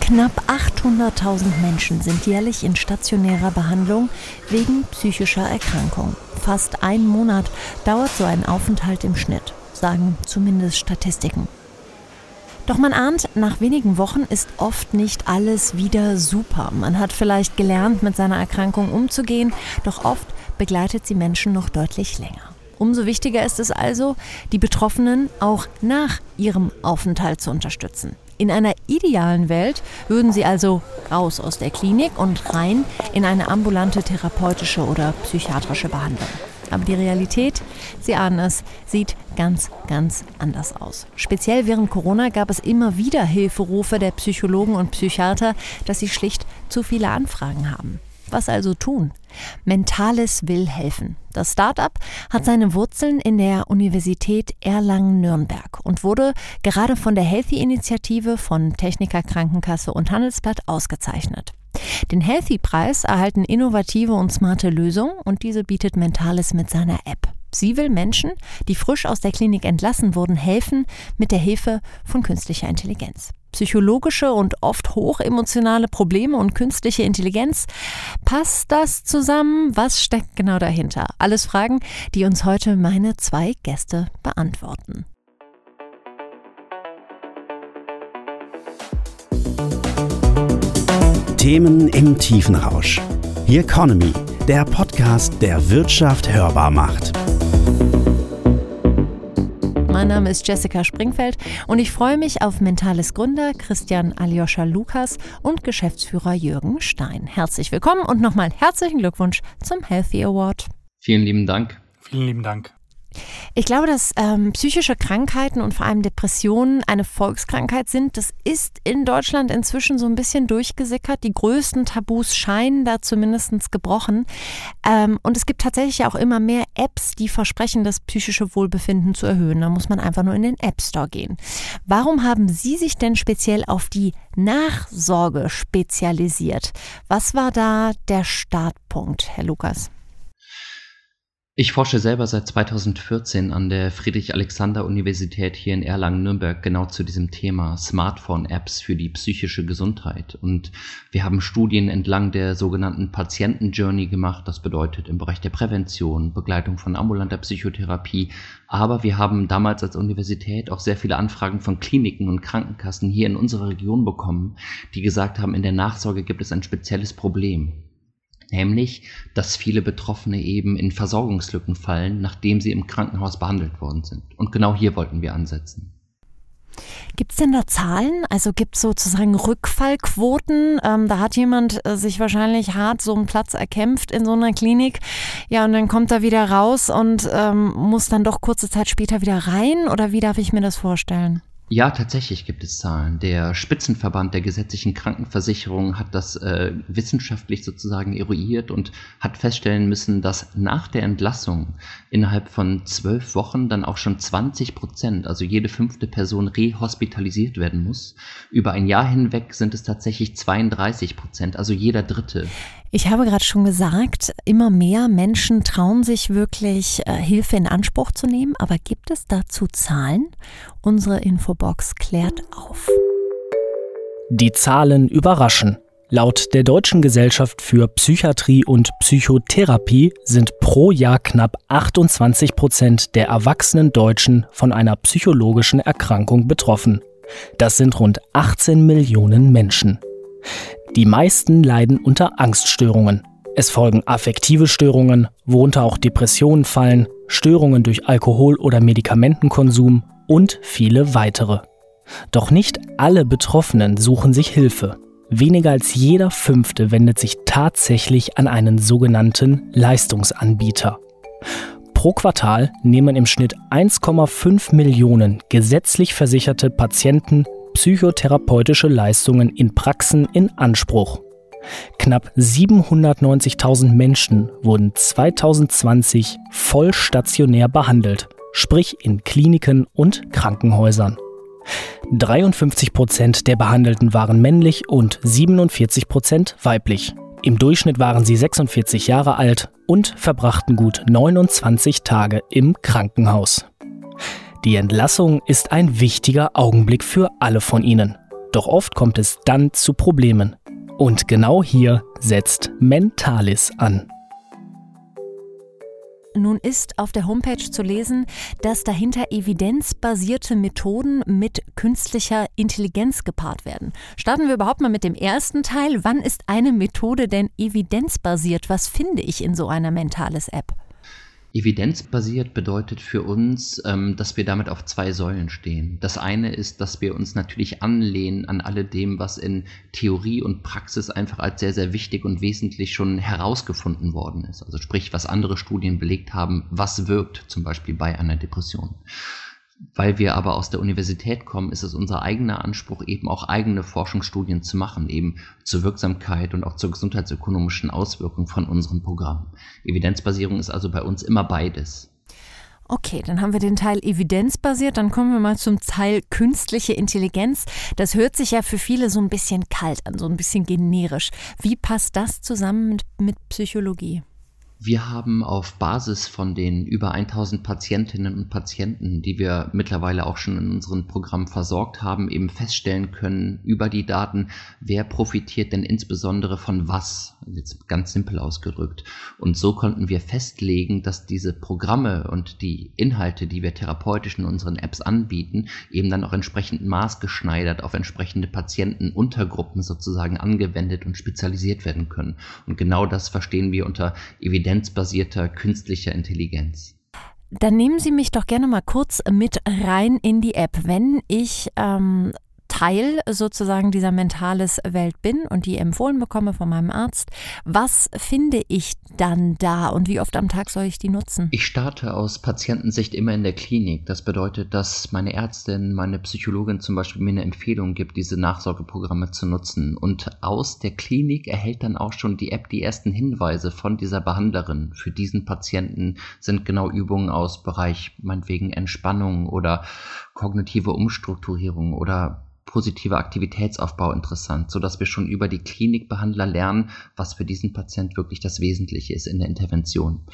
Knapp 800.000 Menschen sind jährlich in stationärer Behandlung wegen psychischer Erkrankung. Fast einen Monat dauert so ein Aufenthalt im Schnitt, sagen zumindest Statistiken. Doch man ahnt, nach wenigen Wochen ist oft nicht alles wieder super. Man hat vielleicht gelernt, mit seiner Erkrankung umzugehen, doch oft begleitet sie Menschen noch deutlich länger. Umso wichtiger ist es also, die Betroffenen auch nach ihrem Aufenthalt zu unterstützen. In einer idealen Welt würden sie also raus aus der Klinik und rein in eine ambulante therapeutische oder psychiatrische Behandlung. Aber die Realität, Sie ahnen es, sieht ganz, ganz anders aus. Speziell während Corona gab es immer wieder Hilferufe der Psychologen und Psychiater, dass sie schlicht zu viele Anfragen haben. Was also tun? Mentales will helfen. Das Start-up hat seine Wurzeln in der Universität Erlangen-Nürnberg und wurde gerade von der Healthy-Initiative von Techniker Krankenkasse und Handelsblatt ausgezeichnet. Den Healthy-Preis erhalten innovative und smarte Lösungen und diese bietet Mentales mit seiner App. Sie will Menschen, die frisch aus der Klinik entlassen wurden, helfen mit der Hilfe von künstlicher Intelligenz. Psychologische und oft hochemotionale Probleme und künstliche Intelligenz. Passt das zusammen? Was steckt genau dahinter? Alles Fragen, die uns heute meine zwei Gäste beantworten. Themen im Tiefenrausch. The Economy, der Podcast, der Wirtschaft hörbar macht. Mein Name ist Jessica Springfeld und ich freue mich auf Mentales Gründer Christian Aljoscha Lukas und Geschäftsführer Jürgen Stein. Herzlich willkommen und nochmal herzlichen Glückwunsch zum Healthy Award. Vielen lieben Dank. Vielen lieben Dank. Ich glaube, dass ähm, psychische Krankheiten und vor allem Depressionen eine Volkskrankheit sind. Das ist in Deutschland inzwischen so ein bisschen durchgesickert. Die größten Tabus scheinen da zumindest gebrochen. Ähm, und es gibt tatsächlich auch immer mehr Apps, die versprechen, das psychische Wohlbefinden zu erhöhen. Da muss man einfach nur in den App Store gehen. Warum haben Sie sich denn speziell auf die Nachsorge spezialisiert? Was war da der Startpunkt, Herr Lukas? Ich forsche selber seit 2014 an der Friedrich-Alexander-Universität hier in Erlangen-Nürnberg genau zu diesem Thema Smartphone-Apps für die psychische Gesundheit. Und wir haben Studien entlang der sogenannten Patienten-Journey gemacht. Das bedeutet im Bereich der Prävention, Begleitung von ambulanter Psychotherapie. Aber wir haben damals als Universität auch sehr viele Anfragen von Kliniken und Krankenkassen hier in unserer Region bekommen, die gesagt haben, in der Nachsorge gibt es ein spezielles Problem nämlich dass viele Betroffene eben in Versorgungslücken fallen, nachdem sie im Krankenhaus behandelt worden sind. Und genau hier wollten wir ansetzen. Gibt es denn da Zahlen? Also gibt es sozusagen Rückfallquoten? Ähm, da hat jemand äh, sich wahrscheinlich hart so einen Platz erkämpft in so einer Klinik. Ja, und dann kommt er wieder raus und ähm, muss dann doch kurze Zeit später wieder rein? Oder wie darf ich mir das vorstellen? Ja, tatsächlich gibt es Zahlen. Der Spitzenverband der gesetzlichen Krankenversicherung hat das äh, wissenschaftlich sozusagen eruiert und hat feststellen müssen, dass nach der Entlassung innerhalb von zwölf Wochen dann auch schon 20 Prozent, also jede fünfte Person rehospitalisiert werden muss. Über ein Jahr hinweg sind es tatsächlich 32 Prozent, also jeder Dritte. Ich habe gerade schon gesagt, immer mehr Menschen trauen sich wirklich, äh, Hilfe in Anspruch zu nehmen. Aber gibt es dazu Zahlen? Unsere Infobox klärt auf. Die Zahlen überraschen. Laut der Deutschen Gesellschaft für Psychiatrie und Psychotherapie sind pro Jahr knapp 28 Prozent der erwachsenen Deutschen von einer psychologischen Erkrankung betroffen. Das sind rund 18 Millionen Menschen. Die meisten leiden unter Angststörungen. Es folgen affektive Störungen, worunter auch Depressionen fallen, Störungen durch Alkohol- oder Medikamentenkonsum und viele weitere. Doch nicht alle Betroffenen suchen sich Hilfe. Weniger als jeder Fünfte wendet sich tatsächlich an einen sogenannten Leistungsanbieter. Pro Quartal nehmen im Schnitt 1,5 Millionen gesetzlich versicherte Patienten psychotherapeutische Leistungen in Praxen in Anspruch. Knapp 790.000 Menschen wurden 2020 vollstationär behandelt, sprich in Kliniken und Krankenhäusern. 53 Prozent der Behandelten waren männlich und 47 Prozent weiblich. Im Durchschnitt waren sie 46 Jahre alt und verbrachten gut 29 Tage im Krankenhaus. Die Entlassung ist ein wichtiger Augenblick für alle von ihnen. Doch oft kommt es dann zu Problemen. Und genau hier setzt Mentalis an. Nun ist auf der Homepage zu lesen, dass dahinter evidenzbasierte Methoden mit künstlicher Intelligenz gepaart werden. Starten wir überhaupt mal mit dem ersten Teil. Wann ist eine Methode denn evidenzbasiert? Was finde ich in so einer Mentales-App? Evidenzbasiert bedeutet für uns, ähm, dass wir damit auf zwei Säulen stehen. Das eine ist, dass wir uns natürlich anlehnen an alledem, was in Theorie und Praxis einfach als sehr, sehr wichtig und wesentlich schon herausgefunden worden ist. Also sprich, was andere Studien belegt haben, was wirkt zum Beispiel bei einer Depression. Weil wir aber aus der Universität kommen, ist es unser eigener Anspruch, eben auch eigene Forschungsstudien zu machen, eben zur Wirksamkeit und auch zur gesundheitsökonomischen Auswirkung von unseren Programmen. Evidenzbasierung ist also bei uns immer beides. Okay, dann haben wir den Teil evidenzbasiert, dann kommen wir mal zum Teil künstliche Intelligenz. Das hört sich ja für viele so ein bisschen kalt an, so ein bisschen generisch. Wie passt das zusammen mit, mit Psychologie? Wir haben auf Basis von den über 1000 Patientinnen und Patienten, die wir mittlerweile auch schon in unserem Programm versorgt haben, eben feststellen können über die Daten, wer profitiert denn insbesondere von was, jetzt ganz simpel ausgedrückt. Und so konnten wir festlegen, dass diese Programme und die Inhalte, die wir therapeutisch in unseren Apps anbieten, eben dann auch entsprechend maßgeschneidert auf entsprechende Patientenuntergruppen sozusagen angewendet und spezialisiert werden können. Und genau das verstehen wir unter Evidenz evidenzbasierter künstlicher Intelligenz. Dann nehmen Sie mich doch gerne mal kurz mit rein in die App. Wenn ich ähm, Teil sozusagen dieser mentales Welt bin und die empfohlen bekomme von meinem Arzt, was finde ich dann da und wie oft am Tag soll ich die nutzen? Ich starte aus Patientensicht immer in der Klinik. Das bedeutet, dass meine Ärztin, meine Psychologin zum Beispiel mir eine Empfehlung gibt, diese Nachsorgeprogramme zu nutzen. Und aus der Klinik erhält dann auch schon die App die ersten Hinweise von dieser Behandlerin. Für diesen Patienten sind genau Übungen aus Bereich meinetwegen Entspannung oder kognitive Umstrukturierung oder positiver Aktivitätsaufbau interessant, so dass wir schon über die Klinikbehandler lernen, was für diesen Patient wirklich das Wesentliche ist in der Intervention.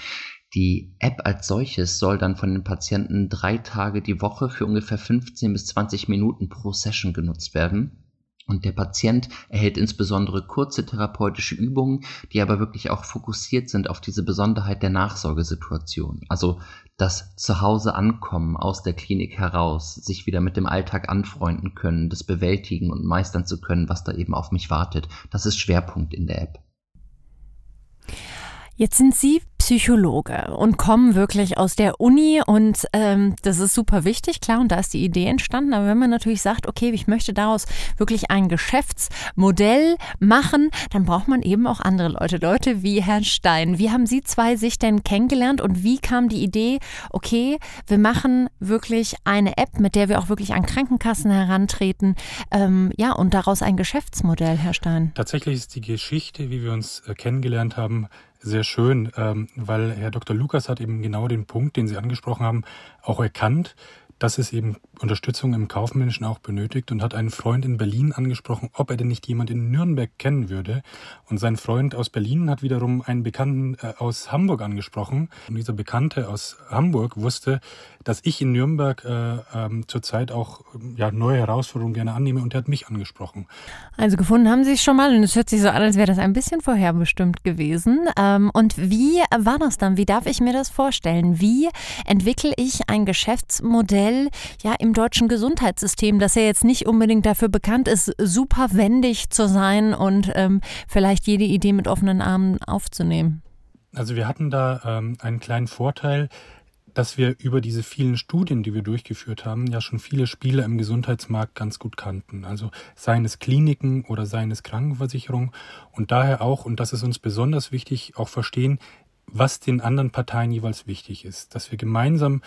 Die App als solches soll dann von den Patienten drei Tage die Woche für ungefähr 15 bis 20 Minuten pro Session genutzt werden. Und der Patient erhält insbesondere kurze therapeutische Übungen, die aber wirklich auch fokussiert sind auf diese Besonderheit der Nachsorgesituation. Also das Zuhause ankommen aus der Klinik heraus, sich wieder mit dem Alltag anfreunden können, das bewältigen und meistern zu können, was da eben auf mich wartet. Das ist Schwerpunkt in der App. Jetzt sind Sie Psychologe und kommen wirklich aus der Uni und ähm, das ist super wichtig, klar, und da ist die Idee entstanden. Aber wenn man natürlich sagt, okay, ich möchte daraus wirklich ein Geschäftsmodell machen, dann braucht man eben auch andere Leute, Leute wie Herrn Stein. Wie haben Sie zwei sich denn kennengelernt und wie kam die Idee, okay, wir machen wirklich eine App, mit der wir auch wirklich an Krankenkassen herantreten, ähm, ja, und daraus ein Geschäftsmodell, Herr Stein? Tatsächlich ist die Geschichte, wie wir uns äh, kennengelernt haben, sehr schön, ähm, weil Herr Dr. Lukas hat eben genau den Punkt, den Sie angesprochen haben, auch erkannt, dass es eben Unterstützung im Kaufmännischen auch benötigt und hat einen Freund in Berlin angesprochen, ob er denn nicht jemand in Nürnberg kennen würde. Und sein Freund aus Berlin hat wiederum einen Bekannten äh, aus Hamburg angesprochen. Und dieser Bekannte aus Hamburg wusste, dass ich in Nürnberg äh, ähm, zurzeit auch ja, neue Herausforderungen gerne annehme und er hat mich angesprochen. Also gefunden haben Sie sich schon mal und es hört sich so an, als wäre das ein bisschen vorherbestimmt gewesen. Ähm, und wie war das dann? Wie darf ich mir das vorstellen? Wie entwickle ich ein Geschäftsmodell ja im deutschen Gesundheitssystem, das ja jetzt nicht unbedingt dafür bekannt ist, super wendig zu sein und ähm, vielleicht jede Idee mit offenen Armen aufzunehmen? Also wir hatten da ähm, einen kleinen Vorteil dass wir über diese vielen Studien, die wir durchgeführt haben, ja schon viele Spieler im Gesundheitsmarkt ganz gut kannten. Also seien es Kliniken oder seien es Krankenversicherung und daher auch, und das ist uns besonders wichtig, auch verstehen, was den anderen Parteien jeweils wichtig ist, dass wir gemeinsam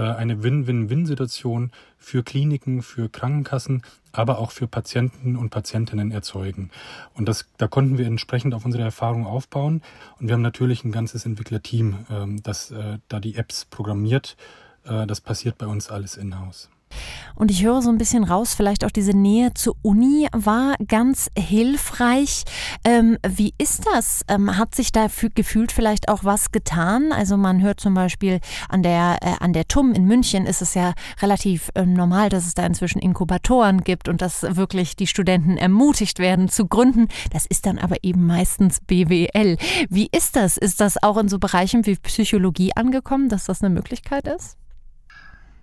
eine Win-Win-Win-Situation für Kliniken, für Krankenkassen, aber auch für Patienten und Patientinnen erzeugen. Und das, da konnten wir entsprechend auf unsere Erfahrung aufbauen. Und wir haben natürlich ein ganzes Entwicklerteam, ähm, das äh, da die Apps programmiert. Äh, das passiert bei uns alles in-house. Und ich höre so ein bisschen raus, vielleicht auch diese Nähe zur Uni war ganz hilfreich. Ähm, wie ist das? Ähm, hat sich da gefühlt vielleicht auch was getan? Also man hört zum Beispiel an der, äh, an der TUM in München ist es ja relativ äh, normal, dass es da inzwischen Inkubatoren gibt und dass wirklich die Studenten ermutigt werden zu gründen. Das ist dann aber eben meistens BWL. Wie ist das? Ist das auch in so Bereichen wie Psychologie angekommen, dass das eine Möglichkeit ist?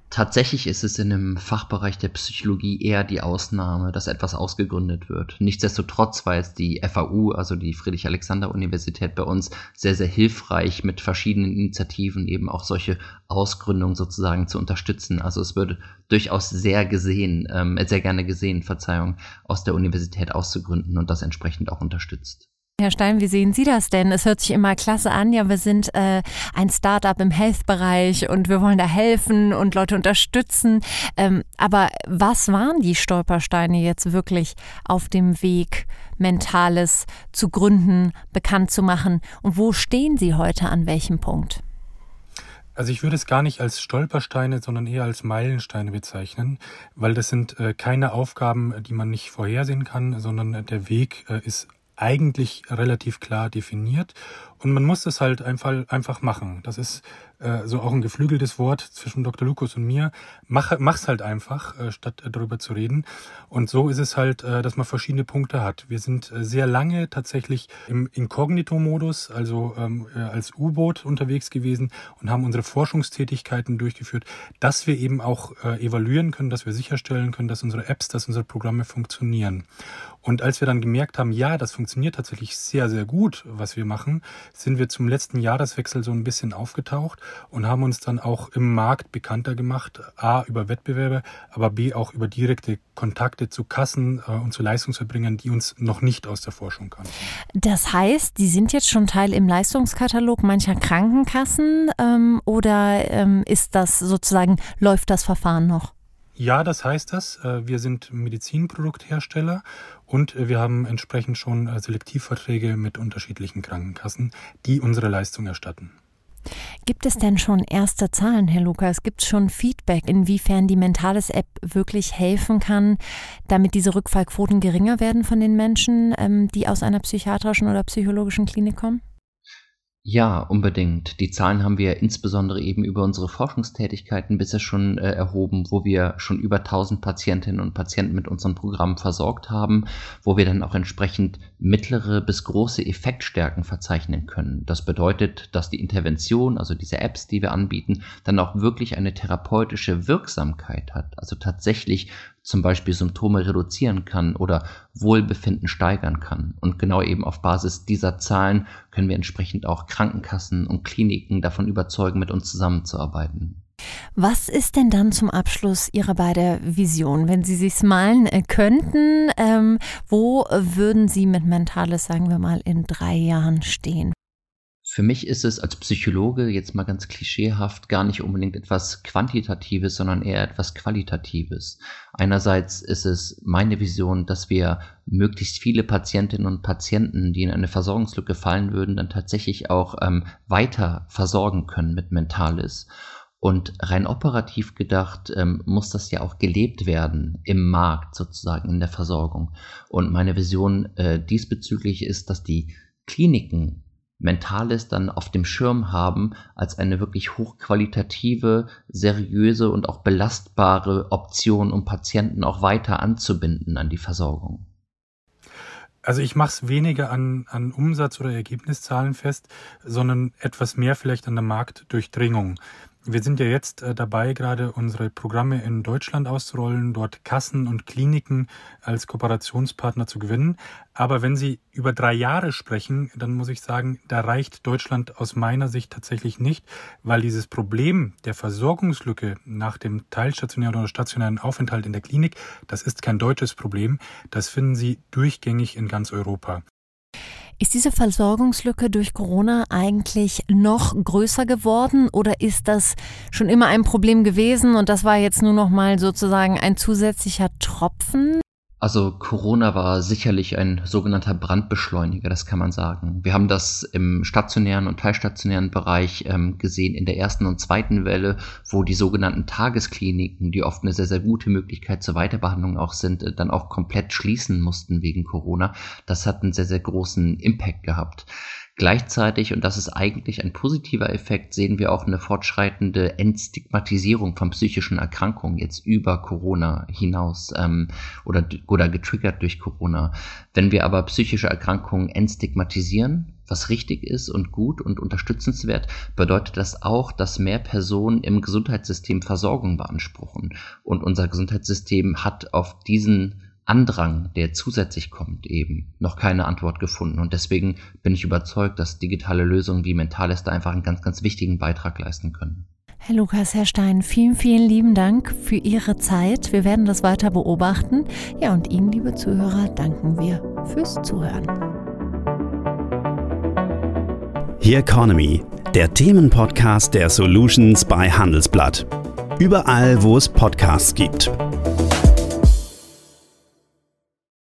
Tatsächlich ist es in dem Fachbereich der Psychologie eher die Ausnahme, dass etwas ausgegründet wird. Nichtsdestotrotz war es die FAU, also die Friedrich-Alexander-Universität bei uns, sehr, sehr hilfreich mit verschiedenen Initiativen eben auch solche Ausgründungen sozusagen zu unterstützen. Also es würde durchaus sehr gesehen, ähm, sehr gerne gesehen, Verzeihung, aus der Universität auszugründen und das entsprechend auch unterstützt. Herr Stein, wie sehen Sie das denn? Es hört sich immer klasse an. Ja, wir sind äh, ein Startup im Health-Bereich und wir wollen da helfen und Leute unterstützen. Ähm, aber was waren die Stolpersteine jetzt wirklich auf dem Weg, Mentales zu gründen, bekannt zu machen? Und wo stehen Sie heute an welchem Punkt? Also ich würde es gar nicht als Stolpersteine, sondern eher als Meilensteine bezeichnen, weil das sind äh, keine Aufgaben, die man nicht vorhersehen kann, sondern der Weg äh, ist eigentlich relativ klar definiert und man muss das halt einfach, einfach machen. Das ist äh, so auch ein geflügeltes Wort zwischen Dr. Lukas und mir. Mach, mach's halt einfach, äh, statt äh, darüber zu reden. Und so ist es halt, äh, dass man verschiedene Punkte hat. Wir sind äh, sehr lange tatsächlich im Inkognito-Modus, also ähm, äh, als U-Boot unterwegs gewesen und haben unsere Forschungstätigkeiten durchgeführt, dass wir eben auch äh, evaluieren können, dass wir sicherstellen können, dass unsere Apps, dass unsere Programme funktionieren. Und als wir dann gemerkt haben, ja, das funktioniert tatsächlich sehr, sehr gut, was wir machen, sind wir zum letzten Jahreswechsel so ein bisschen aufgetaucht und haben uns dann auch im Markt bekannter gemacht, a über Wettbewerbe, aber b auch über direkte Kontakte zu Kassen äh, und zu Leistungserbringern, die uns noch nicht aus der Forschung kannten. Das heißt, die sind jetzt schon Teil im Leistungskatalog mancher Krankenkassen ähm, oder ähm, ist das sozusagen, läuft das Verfahren noch? Ja, das heißt das. Äh, wir sind Medizinprodukthersteller und wir haben entsprechend schon äh, Selektivverträge mit unterschiedlichen Krankenkassen, die unsere Leistung erstatten. Gibt es denn schon erste Zahlen, Herr Lukas? Gibt es schon Feedback, inwiefern die Mentales-App wirklich helfen kann, damit diese Rückfallquoten geringer werden von den Menschen, ähm, die aus einer psychiatrischen oder psychologischen Klinik kommen? Ja, unbedingt. Die Zahlen haben wir insbesondere eben über unsere Forschungstätigkeiten bisher schon äh, erhoben, wo wir schon über 1000 Patientinnen und Patienten mit unserem Programm versorgt haben, wo wir dann auch entsprechend mittlere bis große Effektstärken verzeichnen können. Das bedeutet, dass die Intervention, also diese Apps, die wir anbieten, dann auch wirklich eine therapeutische Wirksamkeit hat, also tatsächlich zum Beispiel Symptome reduzieren kann oder Wohlbefinden steigern kann. Und genau eben auf Basis dieser Zahlen können wir entsprechend auch Krankenkassen und Kliniken davon überzeugen, mit uns zusammenzuarbeiten. Was ist denn dann zum Abschluss Ihrer beiden Vision? Wenn Sie sich malen äh, könnten, ähm, wo würden Sie mit Mentales, sagen wir mal, in drei Jahren stehen? Für mich ist es als Psychologe jetzt mal ganz klischeehaft gar nicht unbedingt etwas Quantitatives, sondern eher etwas Qualitatives. Einerseits ist es meine Vision, dass wir möglichst viele Patientinnen und Patienten, die in eine Versorgungslücke fallen würden, dann tatsächlich auch ähm, weiter versorgen können mit Mentales. Und rein operativ gedacht ähm, muss das ja auch gelebt werden im Markt sozusagen in der Versorgung. Und meine Vision äh, diesbezüglich ist, dass die Kliniken Mentales dann auf dem Schirm haben als eine wirklich hochqualitative, seriöse und auch belastbare Option, um Patienten auch weiter anzubinden an die Versorgung. Also ich mache es weniger an, an Umsatz- oder Ergebniszahlen fest, sondern etwas mehr vielleicht an der Marktdurchdringung. Wir sind ja jetzt äh, dabei, gerade unsere Programme in Deutschland auszurollen, dort Kassen und Kliniken als Kooperationspartner zu gewinnen. Aber wenn Sie über drei Jahre sprechen, dann muss ich sagen, da reicht Deutschland aus meiner Sicht tatsächlich nicht, weil dieses Problem der Versorgungslücke nach dem teilstationären oder stationären Aufenthalt in der Klinik, das ist kein deutsches Problem. Das finden Sie durchgängig in ganz Europa. Ist diese Versorgungslücke durch Corona eigentlich noch größer geworden oder ist das schon immer ein Problem gewesen und das war jetzt nur noch mal sozusagen ein zusätzlicher Tropfen? Also Corona war sicherlich ein sogenannter Brandbeschleuniger, das kann man sagen. Wir haben das im stationären und teilstationären Bereich ähm, gesehen in der ersten und zweiten Welle, wo die sogenannten Tageskliniken, die oft eine sehr, sehr gute Möglichkeit zur Weiterbehandlung auch sind, äh, dann auch komplett schließen mussten wegen Corona. Das hat einen sehr, sehr großen Impact gehabt. Gleichzeitig, und das ist eigentlich ein positiver Effekt, sehen wir auch eine fortschreitende Entstigmatisierung von psychischen Erkrankungen jetzt über Corona hinaus ähm, oder, oder getriggert durch Corona. Wenn wir aber psychische Erkrankungen entstigmatisieren, was richtig ist und gut und unterstützenswert, bedeutet das auch, dass mehr Personen im Gesundheitssystem Versorgung beanspruchen. Und unser Gesundheitssystem hat auf diesen Andrang, der zusätzlich kommt, eben noch keine Antwort gefunden. Und deswegen bin ich überzeugt, dass digitale Lösungen wie Mentales da einfach einen ganz, ganz wichtigen Beitrag leisten können. Herr Lukas, Herr Stein, vielen, vielen lieben Dank für Ihre Zeit. Wir werden das weiter beobachten. Ja, und Ihnen, liebe Zuhörer, danken wir fürs Zuhören. The Economy, der Themenpodcast der Solutions bei Handelsblatt. Überall, wo es Podcasts gibt.